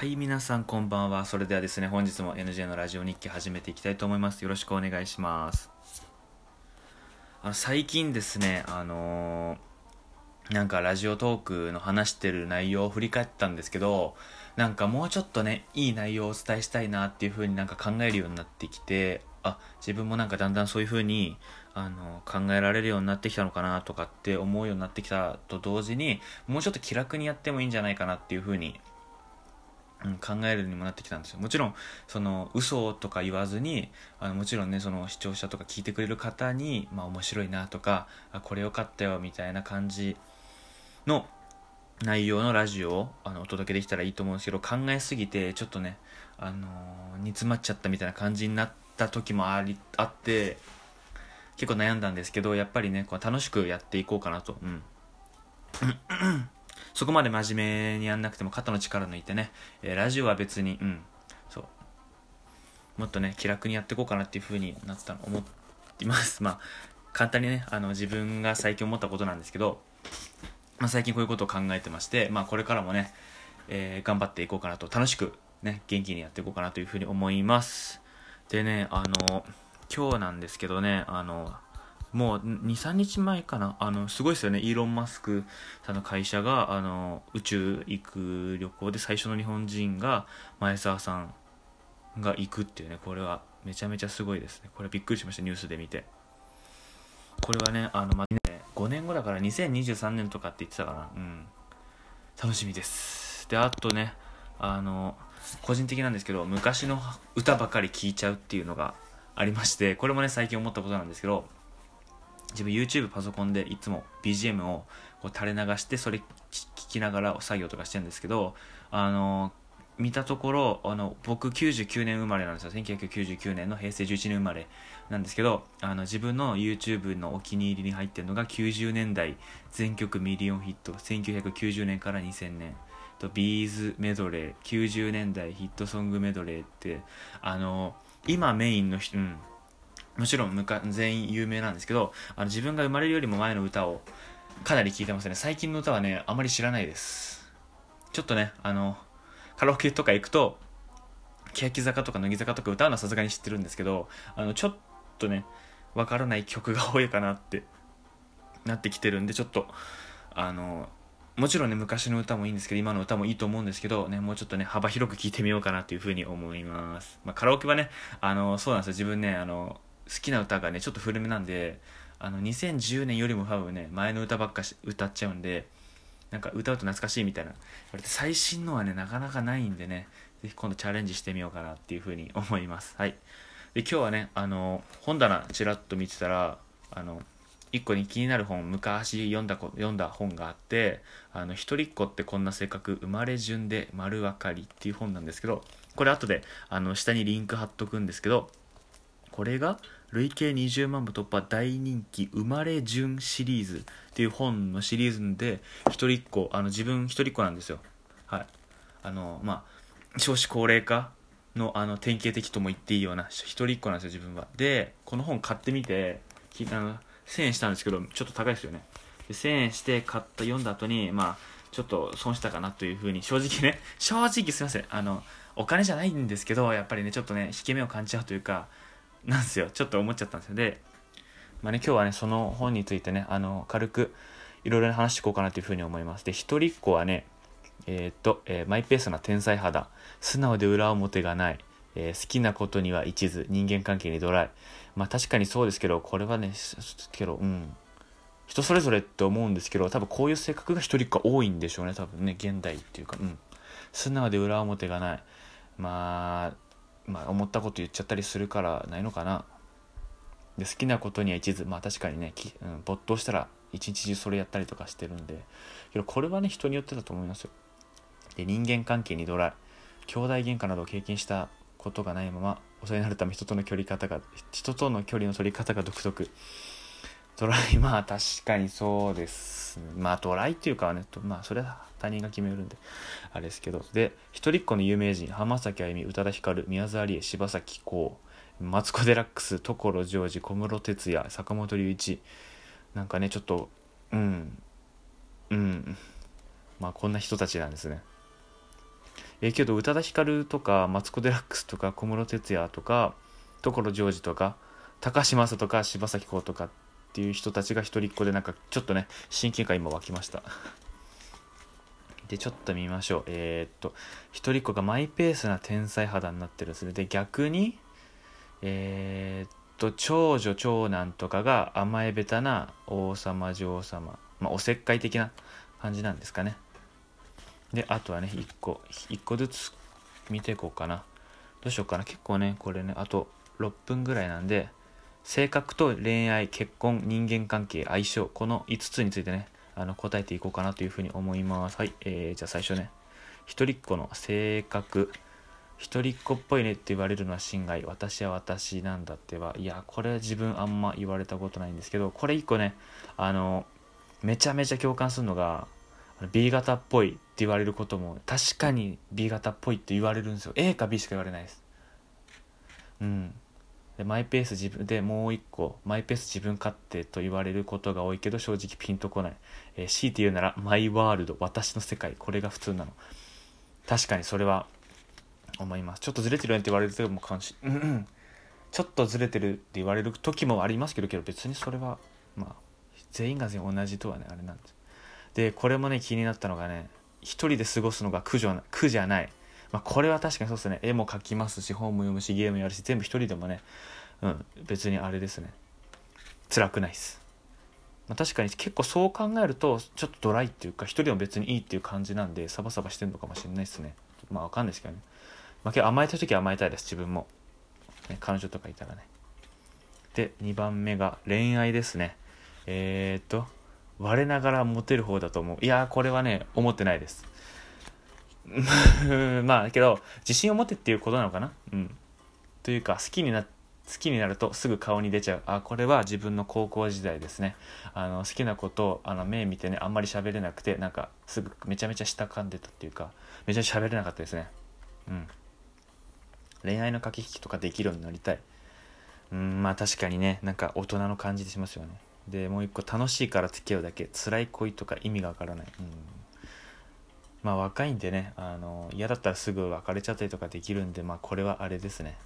はい、皆さんこんばんは。それではですね、本日も NJ のラジオ日記始めていきたいと思います。よろしくお願いします。あの最近ですね、あのーなんかラジオトークの話してる内容を振り返ったんですけど、なんかもうちょっとね、いい内容をお伝えしたいなっていう風になんか考えるようになってきて、あ、自分もなんかだんだんそういう風に、あの、考えられるようになってきたのかなとかって思うようになってきたと同時に、もうちょっと気楽にやってもいいんじゃないかなっていう風にうん、考えるにもなってきたんですよ。もちろんその嘘とか言わずにあのもちろんねその視聴者とか聞いてくれる方に、まあ、面白いなとかあこれよかったよみたいな感じの内容のラジオをあのお届けできたらいいと思うんですけど考えすぎてちょっとね、あのー煮詰まっちゃったみたいな感じになった時もありあって結構悩んだんですけどやっぱりねこう楽しくやっていこうかなと、うん、そこまで真面目にやんなくても肩の力抜いてね、えーラジオは別に、うん、そう。もっとね、気楽にやっていこうかなっていう風になったの、思っています。まあ、簡単にね、あの、自分が最近思ったことなんですけど、まあ、最近こういうことを考えてまして、まあ、これからもね、えー頑張っていこうかなと、楽しく、ね、元気にやっていこうかなという風に思います。でね、あの、今日なんですけどね、あの、もう23日前かな。あのすごいですよね。イーロン・マスクさんの会社があの宇宙行く旅行で最初の日本人が前澤さんが行くっていうね。これはめちゃめちゃすごいですね。これびっくりしましたニュースで見て。これはねあの、まね、5年後だから2023年とかって言ってたかな。うん。楽しみです。であとねあの個人的なんですけど昔の歌ばかり聴いちゃうっていうのがありましてこれもね最近思ったことなんですけど自分 YouTube パソコンでいつも BGM をこう垂れ流してそれ聞きながら作業とかしてるんですけどあの見たところあの僕99年生まれなんですよ。1999年の平成11年生まれなんですけどあの自分の YouTube のお気に入りに入ってるのが90年代全曲ミリオンヒット1990年から2000年。とビーズメドレー90年代ヒットソングメドレーってあの今メインの人、うん、もちろん全員有名なんですけどあの自分が生まれるよりも前の歌をかなり聴いてますね。最近の歌はねあまり知らないです。ちょっとねあのカラオケとか行くと欅坂とか乃木坂とか歌うのはさすがに知ってるんですけどあのちょっとねわからない曲が多いかなってなってきてるんでちょっとあのもちろんね昔の歌もいいんですけど今の歌もいいと思うんですけどねもうちょっとね幅広く聴いてみようかなというふうに思います、まあ、カラオケはねあのそうなんですよ。自分ねあの好きな歌がねちょっと古めなんであの2010年よりも多分ね前の歌ばっかし歌っちゃうんでなんか歌うと懐かしいみたいな。最新のはねなかなかないんでねぜひ今度チャレンジしてみようかなっていうふうに思います。はい。で今日はねあの本棚ちらっと見てたらあの一個に気になる本昔読んだ読んだ本があって「あの一人っ子ってこんな性格生まれ順で丸分かり」っていう本なんですけどこれ後であの下にリンク貼っとくんですけどこれが累計20万部突破大人気「生まれ順」シリーズっていう本のシリーズで一人っ子あの自分一人っ子なんですよ。はい。あのまあ少子高齢化のあの典型的とも言っていいような一人っ子なんですよ自分は。でこの本買ってみてあの1000円したんですけどちょっと高いですよね。で1000円して買った読んだ後にまあちょっと損したかなというふうに正直ね正直すいません。あのお金じゃないんですけどやっぱりねちょっとね引け目を感じちゃうというかなんすよ。ちょっと思っちゃったんですよ。でまあね今日はねその本についてねあの軽くいろいろ話していこうかなというふうに思います。で一人っ子はねえーっと、えーマイペースな天才肌。素直で裏表がない、えー好きなことには一途。人間関係にドライ。まあ確かにそうですけどこれはねけどうん。人それぞれって思うんですけど多分こういう性格が一人っ子多いんでしょうね多分ね。現代っていうかうん。素直で裏表がない。まあまあ思ったこと言っちゃったりするからないのかな。で好きなことには一途まあ確かにねき、うん、没頭したら一日中それやったりとかしてるんでけどこれはね人によってだと思いますよ。で人間関係にドライ兄弟喧嘩などを経験したことがないままお世話になるため人との距離方が人との距離の取り方が独特。ドライまあ確かにそうです。まあドライっていうかねまあそれは他人が決めるんであれですけど。で一人っ子の有名人浜崎あゆみ宇多田ヒカル宮沢りえ柴咲コウマツコ・デラックス所ジョージ小室哲哉坂本龍一。なんかねちょっとうんうん。まあこんな人たちなんですね。えけど宇多田ヒカルとかマツコ・デラックスとか小室哲哉とか所ジョージとか高島麻とか柴咲コウとかっていう人たちが一人っ子でなんかちょっとね親近感今湧きました。でちょっと見ましょう。えーっと一人っ子がマイペースな天才肌になってるんですね。で逆にえーっと長女長男とかが甘えべたな王様女王様。まあおせっかい的な感じなんですかね。であとはね1個1個ずつ見ていこうかな。どうしようかな。結構ねこれねあと6分ぐらいなんで性格と恋愛結婚人間関係相性この5つについてねあの答えていこうかなというふうに思います。はい、えー、じゃあ最初ね。一人っ子の性格。一人っ子っぽいねって言われるのは心外私は私なんだっては。いやこれは自分あんま言われたことないんですけどこれ一個ねあのめちゃめちゃ共感するのが B 型っぽいって言われることも確かに B 型っぽいって言われるんですよ。A か B しか言われないです。うん。でマイペース自分でもう一個マイペース自分勝手と言われることが多いけど正直ピンとこない、えー、強いて言うならマイワールド私の世界。これが普通なの。確かにそれは思います。ちょっとずれてるねって言われるとも関心うんうん。ちょっとずれてるって言われる時もありますけどけど別にそれはまあ全員が全員同じとはねあれなんです。でこれもね気になったのがね一人で過ごすのが苦じゃ苦じゃない。まあ、これは確かにそうですね。絵も描きますし本も読むしゲームやるし全部一人でもねうん別にあれですね。辛くないです、まあ、確かに結構そう考えるとちょっとドライっていうか一人でも別にいいっていう感じなんでサバサバしてるのかもしれないですね。まあわかんないですけどね。まあ、けど甘えた時は甘えたいです。自分も、ね、彼女とかいたらね。で2番目が恋愛ですね。えー、っと我ながらモテる方だと思う。いやこれはね思ってないです。まあけど自信を持てっていうことなのかな。うん。というか好きにな好きになるとすぐ顔に出ちゃう。あこれは自分の高校時代ですね。あの好きなことをあの目見てねあんまり喋れなくてなんかすぐめちゃめちゃ下噛んでたっていうかめちゃめちゃ喋れなかったですね。うん。恋愛の駆け引きとかできるようになりたい。うんまあ確かにねなんか大人の感じでしますよね。でもう一個楽しいから付き合うだけ。辛い恋とか意味がわからない。うん。まあ若いんでねあの嫌だったらすぐ別れちゃったりとかできるんでまあこれはあれですね。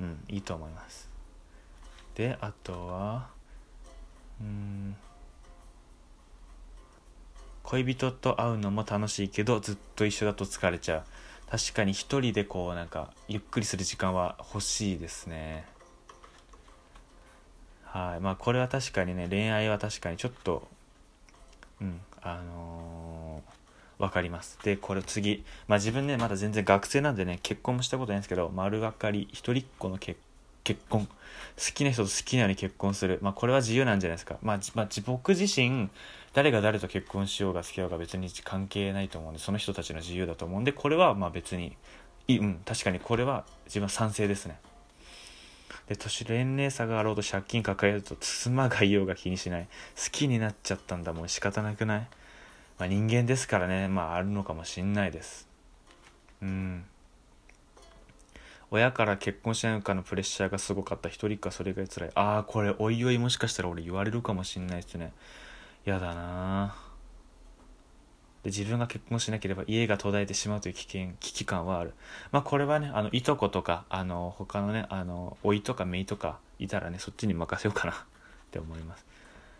うんいいと思います。であとはうん恋人と会うのも楽しいけどずっと一緒だと疲れちゃう。確かに一人でこうなんかゆっくりする時間は欲しいですね。はいまあこれは確かにね恋愛は確かにちょっとうんあのー、分かります。でこれ次。まあ自分ねまだ全然学生なんでね結婚もしたことないんですけど丸分かり一人っ子の結婚。好きな人と好きなように結婚する。まあこれは自由なんじゃないですか。まあ、まあ、僕自身誰が誰と結婚しようが付き合うが別に関係ないと思うんでその人たちの自由だと思うんでこれはまあ別にいうん確かにこれは自分は賛成ですね。で年年齢差があろうと借金抱えると妻がいようが気にしない。好きになっちゃったんだもう仕方なくない、まあ、人間ですからね。まああるのかもしんないです。うん。親から結婚しないかのプレッシャーがすごかった。一人かそれが辛い。ああこれおいおいもしかしたら俺言われるかもしんないですね。やだな。で自分が結婚しなければ家が途絶えてしまうという危険危機感はある。まあこれはねあのいとことかあの他のねあの甥いとか姪とかいたらねそっちに任せようかな。って思います。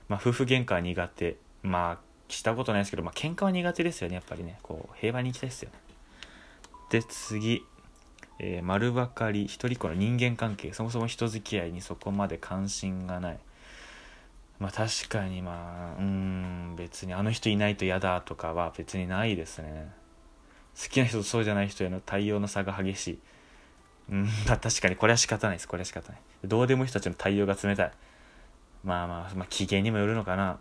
まあ夫婦喧嘩は苦手。まあしたことないですけどまあ喧嘩は苦手ですよねやっぱりね。こう平和に行きたいですよね。で次。えー、丸ばかり一人っ子の人間関係。そもそも人付き合いにそこまで関心がない。まあ確かにまあうん別にあの人いないと嫌だとかは別にないですね。好きな人とそうじゃない人への対応の差が激しい。うんまあ確かにこれは仕方ないです。これは仕方ない。どうでもいい人たちの対応が冷たい。まあまあまあ機嫌にもよるのかな。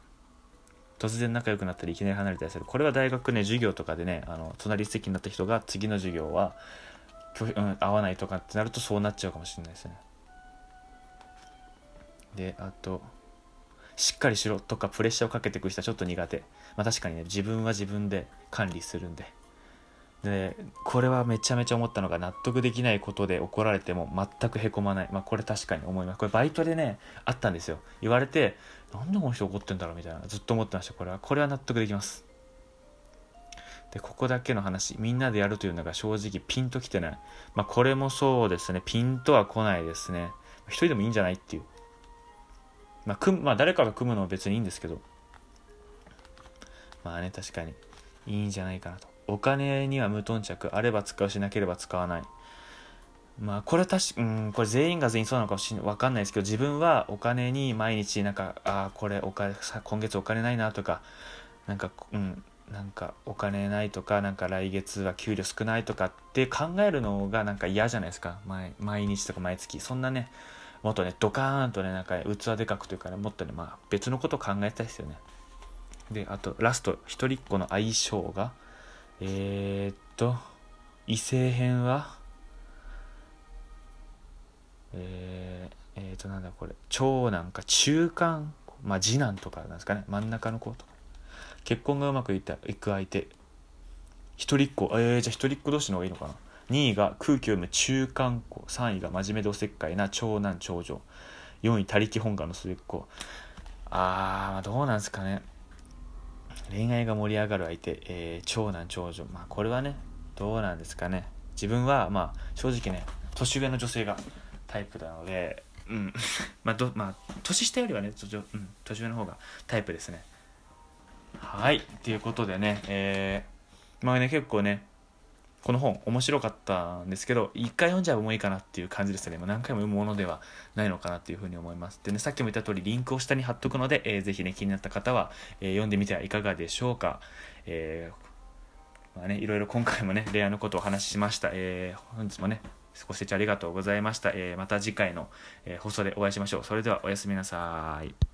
突然仲良くなったりいきなり離れたりするこれは大学ね授業とかでねあの隣席になった人が次の授業はうん、合わないとかってなるとそうなっちゃうかもしれないですねであとしっかりしろとかプレッシャーをかけてく人はちょっと苦手。まあ確かにね、自分は自分で管理するんで。で、これはめちゃめちゃ思ったのが納得できないことで怒られても全くへこまない。まあこれ確かに思います。これバイトでね、あったんですよ。言われて、なんでこの人怒ってんだろうみたいな。ずっと思ってました。これは。これは納得できます。でここだけの話みんなでやるというのが正直ピンときてないまあこれもそうですねピンとは来ないですね一人でもいいんじゃないっていうまあ、組まあ誰かが組むのは別にいいんですけどまあね確かにいいんじゃないかなとお金には無頓着あれば使うしなければ使わない。まあこれ確かうんこれ全員が全員そうなのかもしわかんないですけど自分はお金に毎日なんかああこれお金今月お金ないなとかなんかうんなんかお金ないとかなんか来月は給料少ないとかって考えるのがなんか嫌じゃないですか。毎毎日とか毎月。そんなねもっとねドカーンとねなんか器でかくというかねもっとねまあ別のことを考えたいですよね。であとラスト一人っ子の相性がえー、っと異性編は？えー、えー、っとなんだこれ。長男か中間？まあ次男とかなんですかね。真ん中の子とか。結婚がうまくいったいく相手。一人っ子。えー、じゃあ一人っ子同士の方がいいのかな。2位が空気を読む中間子。3位が真面目でおせっかいな長男長女。4位他力本願の末っ子。あーどうなんですかね。恋愛が盛り上がる相手、えー、長男長女まあこれはねどうなんですかね。自分はまあ正直ね年上の女性がタイプなのでうん。まあどまあ年下よりはね、うん、年上の方がタイプですね。はい。ということでねえー、まあね結構ねこの本面白かったんですけど一回読んじゃうもいいかなっていう感じですね。もう何回も読むものではないのかなっていうふうに思います。でねさっきも言った通りリンクを下に貼っとくので、えー、ぜひね気になった方は、えー、読んでみてはいかがでしょうか、えー、まあねいろいろ今回もね恋愛のことをお話ししました、えー、本日もねご清聴ありがとうございました、えー、また次回の、え、放送でお会いしましょう。それではおやすみなさい。